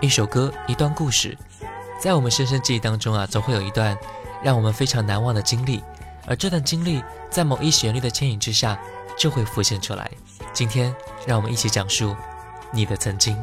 一首歌，一段故事，在我们深深记忆当中啊，总会有一段让我们非常难忘的经历，而这段经历在某一旋律的牵引之下，就会浮现出来。今天，让我们一起讲述你的曾经。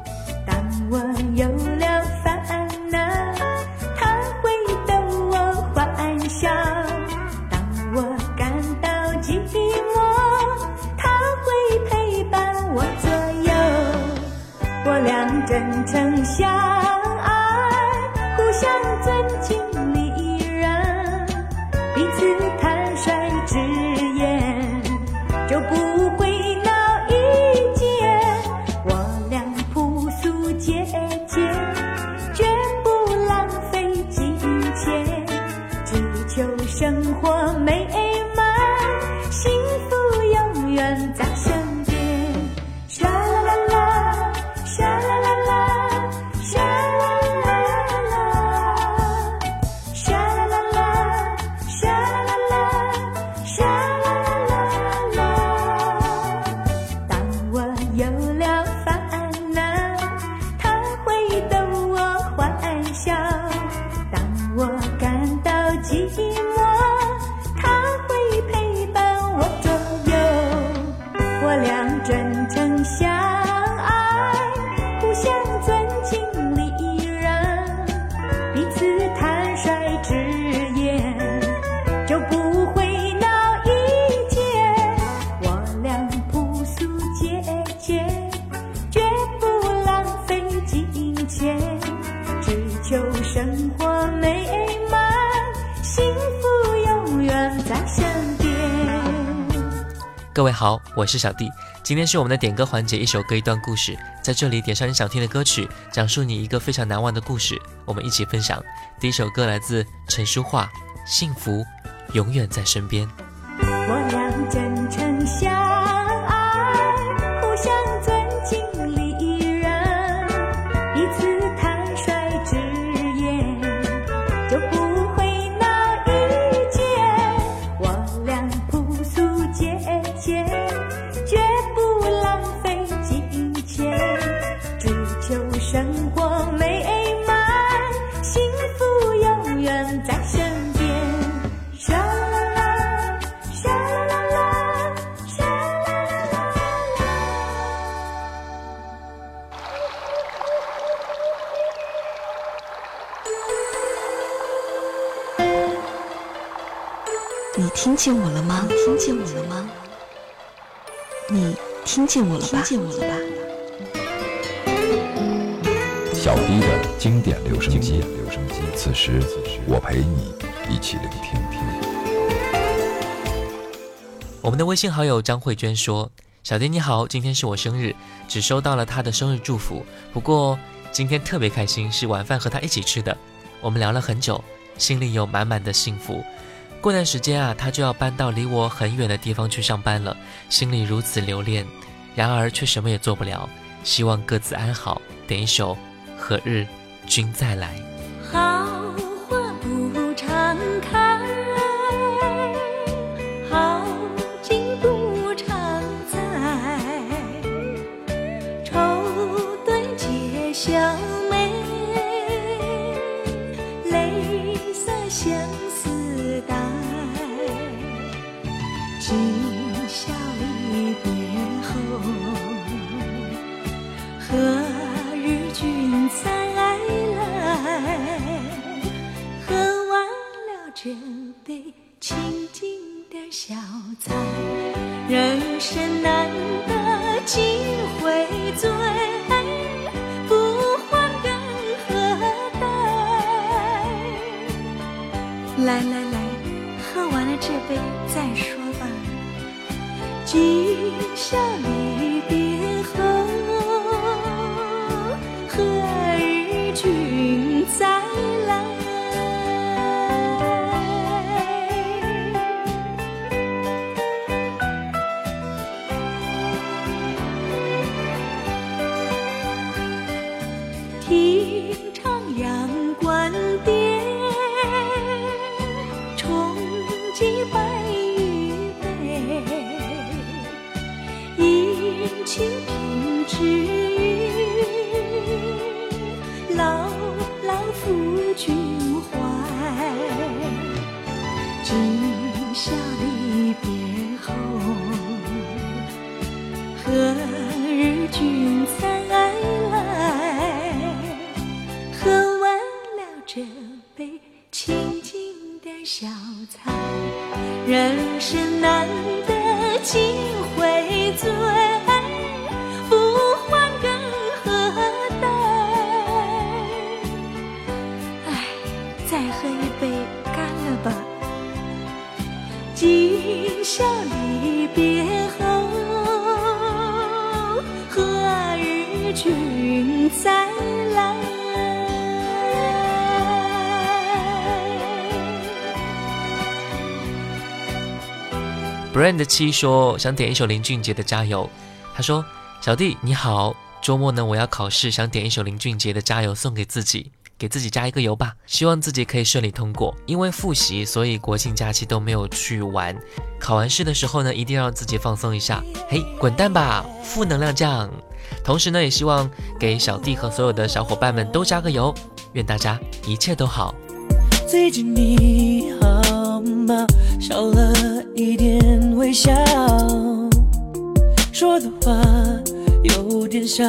生活美各位好，我是小弟。今天是我们的点歌环节，一首歌一段故事，在这里点上你想听的歌曲，讲述你一个非常难忘的故事，我们一起分享。第一首歌来自陈淑桦，《幸福永远在身边》。我听见我了吗？听见我了吗？你听见我了吧？听见我了吧？小 D 的经典留声机，此时我陪你一起聆听。我们的微信好友张慧娟说：“小 D 你好，今天是我生日，只收到了他的生日祝福。不过今天特别开心，是晚饭和他一起吃的。我们聊了很久，心里有满满的幸福。”过段时间啊，他就要搬到离我很远的地方去上班了，心里如此留恋，然而却什么也做不了。希望各自安好。点一首《何日君再来》。再喝一杯，干了吧。今宵离别后，何日君再来？Brand 七说想点一首林俊杰的《加油》，他说：“小弟你好，周末呢我要考试，想点一首林俊杰的《加油》送给自己，给自己加一个油吧，希望自己可以顺利通过。因为复习，所以国庆假期都没有去玩。考完试的时候呢，一定要让自己放松一下。嘿，滚蛋吧，负能量酱！同时呢，也希望给小弟和所有的小伙伴们都加个油，愿大家一切都好。”最近你好吗？少了一点微笑，说的话有点少。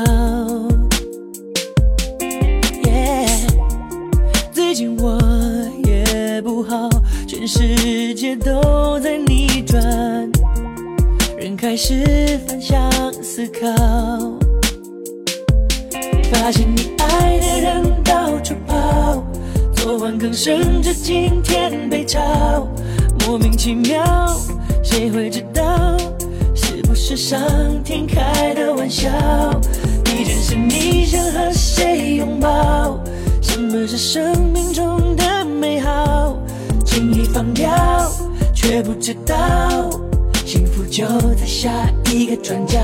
世界都在逆转，人开始反向思考。发现你爱的人到处跑，昨晚更升着今天被炒，莫名其妙，谁会知道？是不是上天开的玩笑？地震是你想和谁拥抱？什么是生命中的美好？轻易放掉，却不知道，幸福就在下一个转角。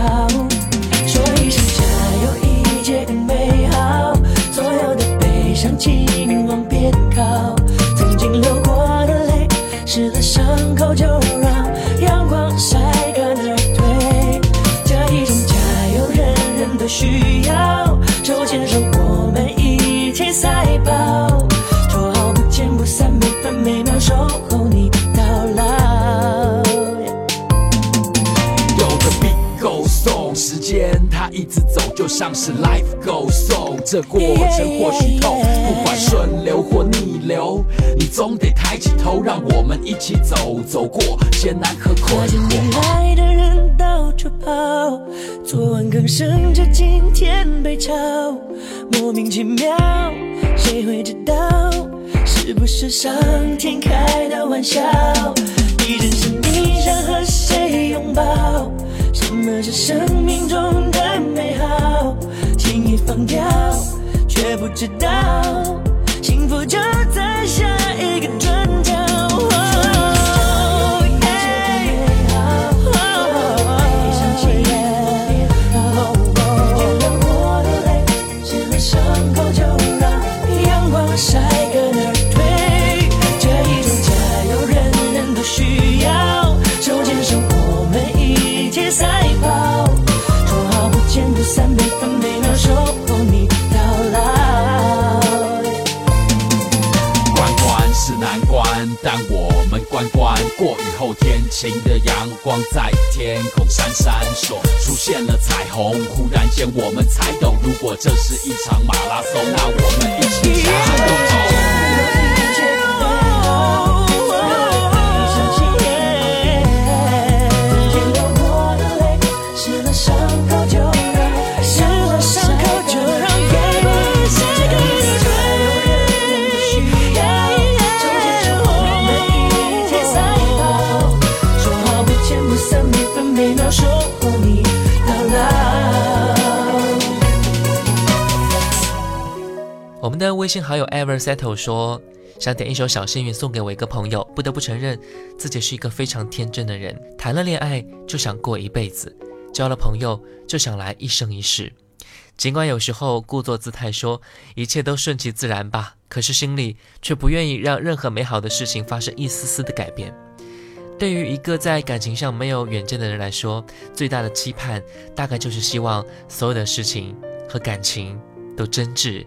说一声加油，一切更美好。所有的悲伤，请往边靠。曾经流过的泪，湿了伤口就让像是 life goes on。这过程或许痛，不管顺流或逆流，你总得抬起头，让我们一起走，走过艰难和困发现你。爱的人到处跑，昨晚更升着今天被炒，莫名其妙，谁会知道？是不是上天开的玩笑？地震是你想和谁拥抱？什么是生命中的美好？轻易放掉，却不知道，幸福就在下这是一场我们的微信好友 Ever Settle 说，想点一首小幸运送给我一个朋友。不得不承认，自己是一个非常天真的人，谈了恋爱就想过一辈子，交了朋友就想来一生一世。尽管有时候故作姿态说一切都顺其自然吧，可是心里却不愿意让任何美好的事情发生一丝丝的改变。对于一个在感情上没有远见的人来说，最大的期盼大概就是希望所有的事情和感情都真挚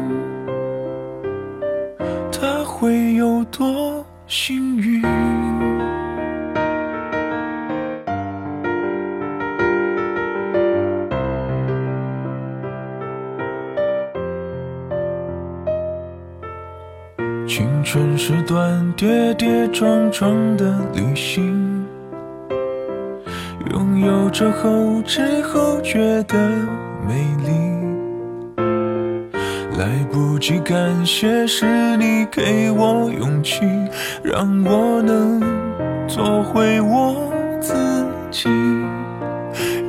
有多幸运？青春是段跌跌撞撞的旅行，拥有着后知后觉的美丽。来不及感谢，是你给我勇气，让我能做回我自己。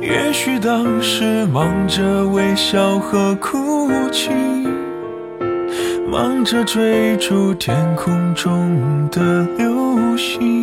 也许当时忙着微笑和哭泣。忙着追逐天空中的流星，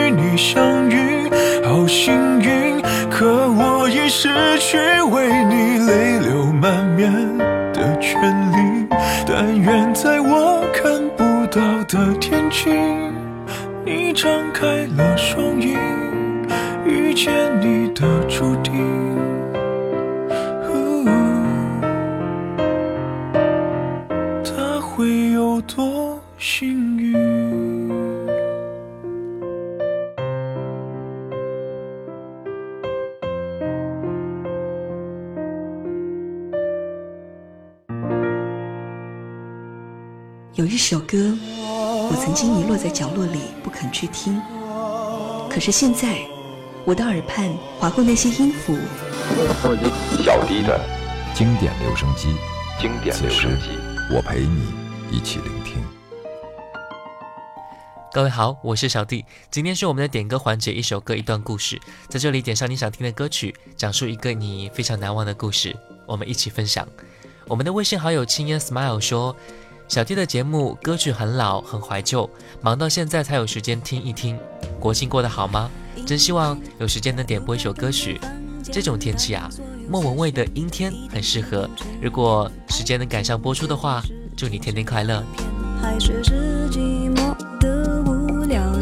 相遇，好幸运。可我已失去为你泪流满面的权利，但愿在我看不到的天际，你张开了双翼，遇见你的注定。有一首歌，我曾经遗落在角落里不肯去听，可是现在，我的耳畔划过那些音符。小弟的经典留声机，经典留声机，我陪你一起聆听。各位好，我是小弟，今天是我们的点歌环节，一首歌一段故事，在这里点上你想听的歌曲，讲述一个你非常难忘的故事，我们一起分享。我们的微信好友青烟 smile 说。小弟的节目歌曲很老，很怀旧，忙到现在才有时间听一听。国庆过得好吗？真希望有时间能点播一首歌曲。这种天气啊，莫文蔚的《阴天》很适合。如果时间能赶上播出的话，祝你天天快乐。还是寂寞的无聊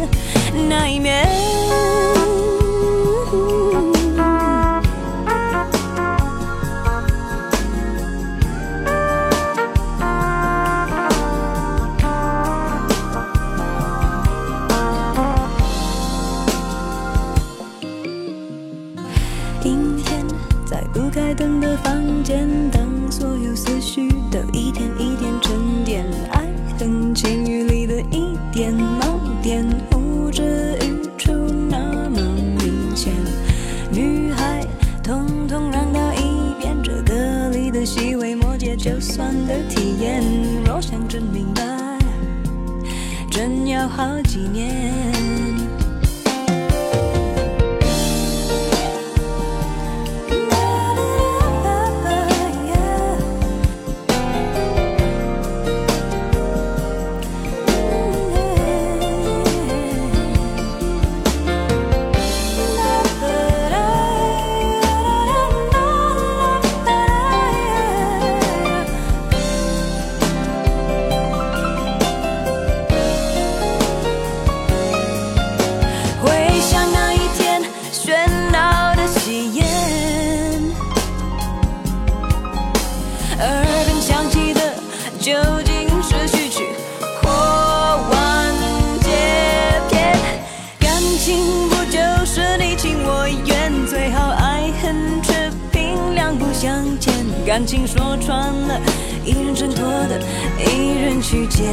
不开灯的房间，当所有思绪都一点一点沉淀，爱恨情欲里的一点盲点，呼之欲出那么明显。女孩，统统让到一边，这歌里的细微末节，就算的体验。若想真明白，真要好几年。感情说穿了，一人挣脱的，一人去捡。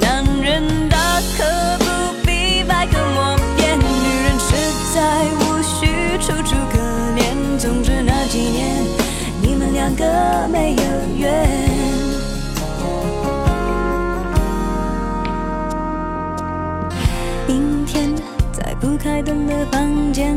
男人大可不必百口莫辩，女人实在无需楚楚可怜。总之那几年，你们两个没有缘。阴天，在不开灯的房间，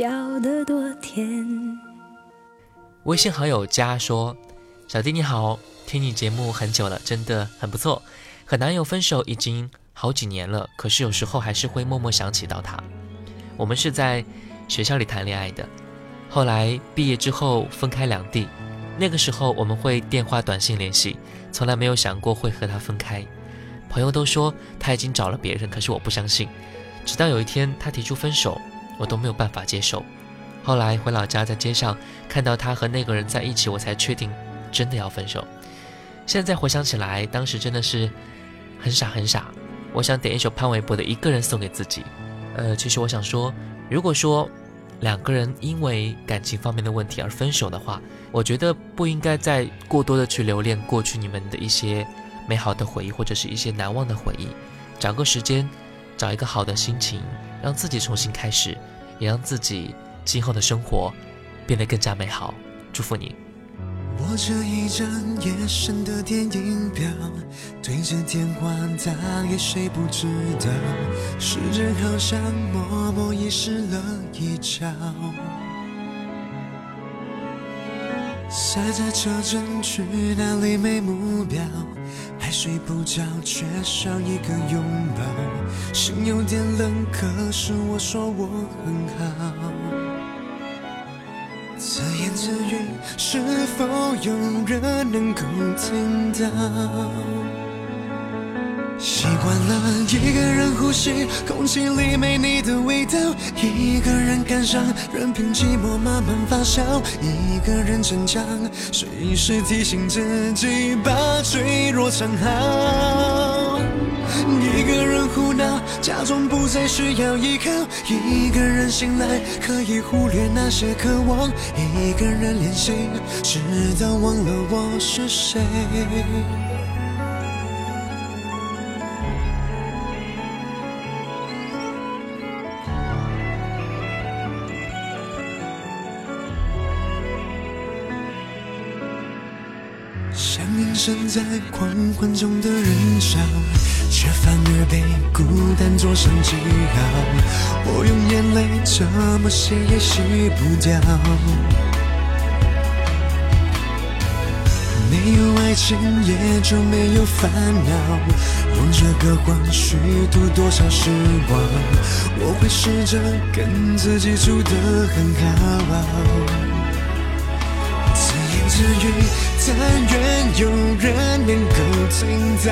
笑得多甜。微信好友佳说：“小弟你好，听你节目很久了，真的很不错。和男友分手已经好几年了，可是有时候还是会默默想起到他。我们是在学校里谈恋爱的，后来毕业之后分开两地。那个时候我们会电话、短信联系，从来没有想过会和他分开。朋友都说他已经找了别人，可是我不相信。直到有一天他提出分手，我都没有办法接受。后来回老家，在街上看到他和那个人在一起，我才确定真的要分手。现在回想起来，当时真的是很傻很傻。我想点一首潘玮柏的《一个人》送给自己。呃，其实我想说，如果说两个人因为感情方面的问题而分手的话，我觉得不应该再过多的去留恋过去你们的一些美好的回忆或者是一些难忘的回忆，找个时间，找一个好的心情，让自己重新开始，也让自己今后的生活变得更加美好。祝福你。握着一张夜深的电影票，对着电话打给谁不知道，时间好像默默遗失了一角。塞在车站去哪里没目标，还睡不着，缺少一个拥抱，心有点冷，可是我说我很好。自言自语，是否有人能够听到？习惯了一个人呼吸，空气里没你的味道；一个人感伤，任凭寂寞慢慢发酵；一个人逞强，随时提醒自己把脆弱藏好；一个人胡闹，假装不再需要依靠；一个人醒来，可以忽略那些渴望；一个人练习，直到忘了我是谁。在狂欢中的人潮，却反而被孤单做上记号。我用眼泪怎么洗也洗不掉。没有爱情，也就没有烦恼。用这个谎虚度多少时光？我会试着跟自己处得很好。自愈，但愿有人能够听到。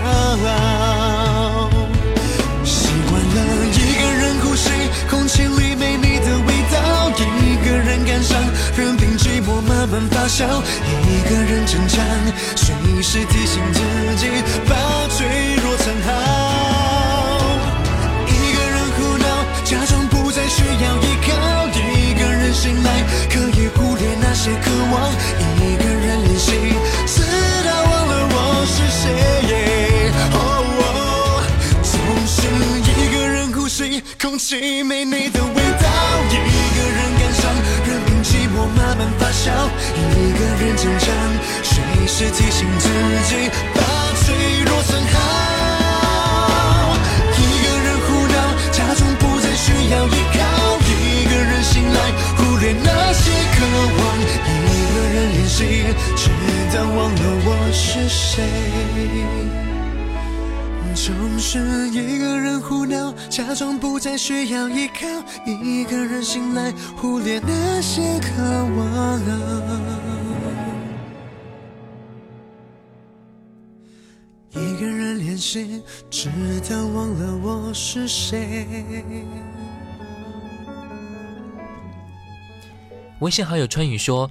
习惯了？一个人呼吸，空气里没你的味道；一个人感伤，任凭寂寞慢慢发酵；一个人逞强，随时提醒自己把脆弱藏好。一个人胡闹，假装不再需要依靠；一个人醒来，可以忽略那些渴望；一个人练习，直到忘了我是谁。哦哦总是一个人呼吸，空气没你的味道；一个人感伤，任凭寂寞慢慢发酵；一个人逞强，随时提醒自己把脆弱藏好。一个人胡闹，假装不再需要依靠；一个人醒来，忽略那些渴望；一个人练习，当忘了我是谁。总是一个人胡闹，假装不再需要依靠；一个人醒来，忽略那些渴望。一个人练习，直到忘了我是谁。微信好友春雨说：“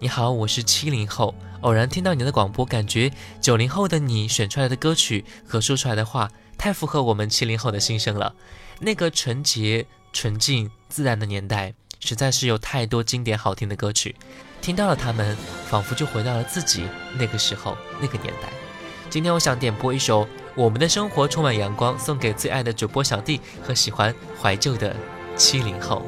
你好，我是七零后，偶然听到你的广播，感觉九零后的你选出来的歌曲和说出来的话，太符合我们七零后的心声了。那个纯洁、纯净、自然的年代，实在是有太多经典好听的歌曲，听到了他们，仿佛就回到了自己那个时候、那个年代。今天我想点播一首《我们的生活充满阳光》，送给最爱的主播小弟和喜欢怀旧的七零后。”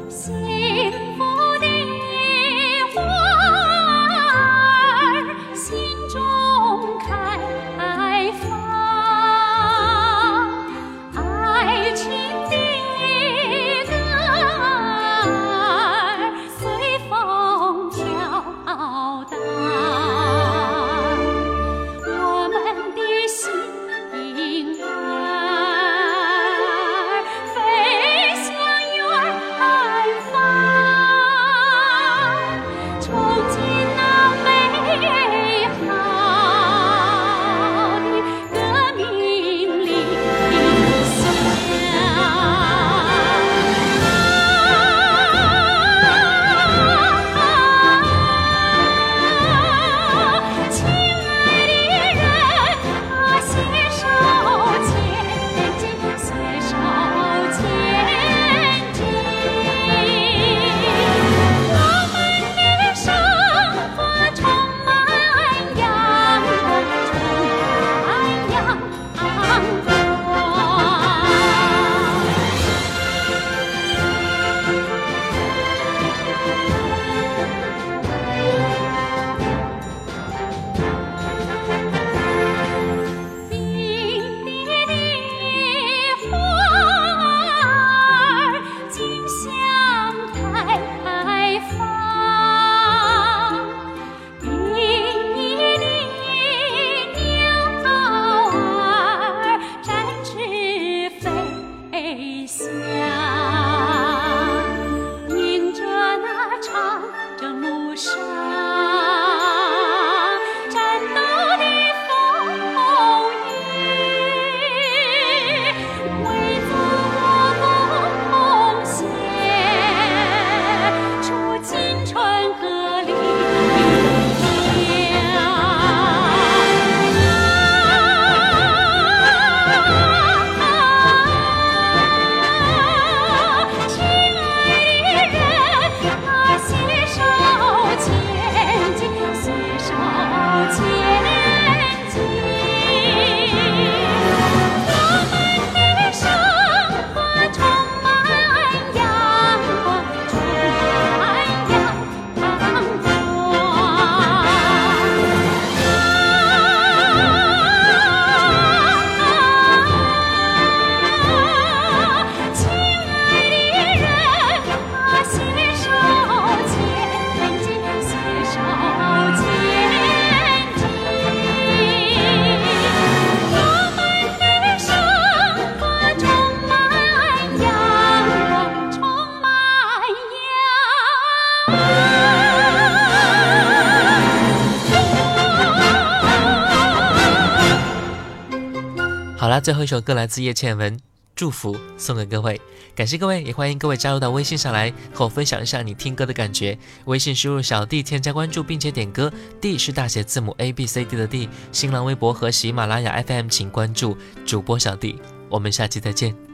最后一首歌来自叶倩文，《祝福》送给各位，感谢各位，也欢迎各位加入到微信上来和我分享一下你听歌的感觉。微信输入小弟添加关注，并且点歌，D 是大写字母 A B C D 的 D。新浪微博和喜马拉雅 FM 请关注主播小弟，我们下期再见。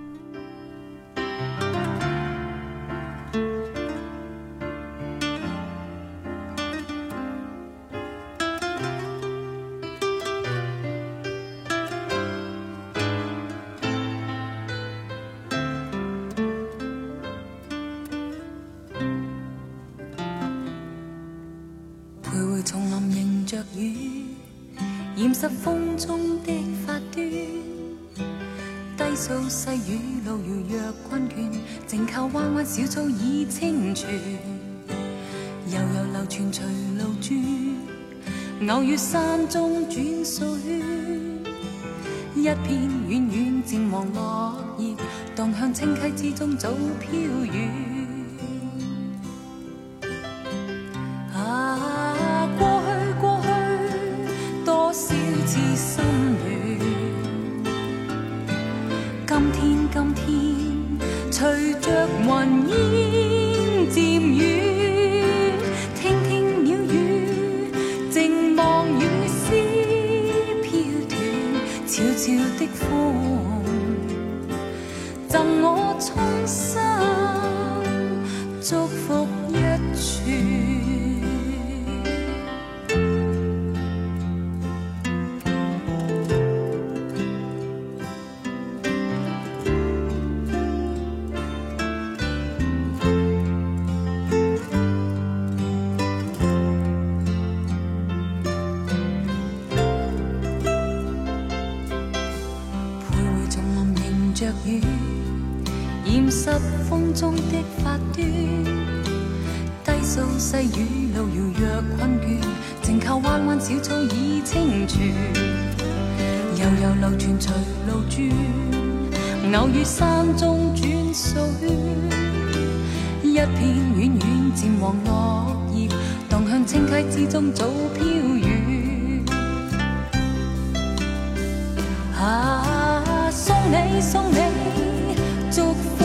风中的发端。低诉细雨路遥若困倦，静靠弯弯小草已清泉。悠悠流泉随路转，偶遇山中转数圈。一片远远渐黄落叶，荡向清溪之中早飘远。啊，送你送你，祝福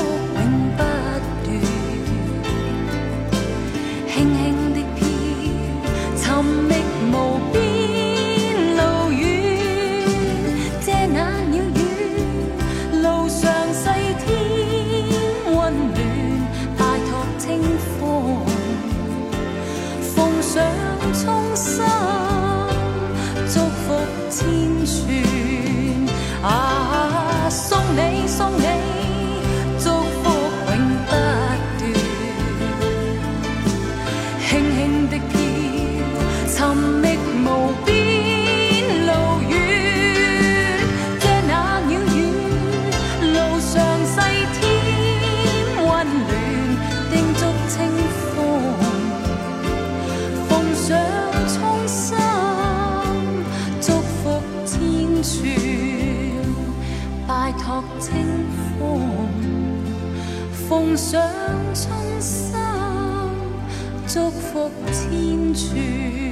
奉上衷心，祝福千串。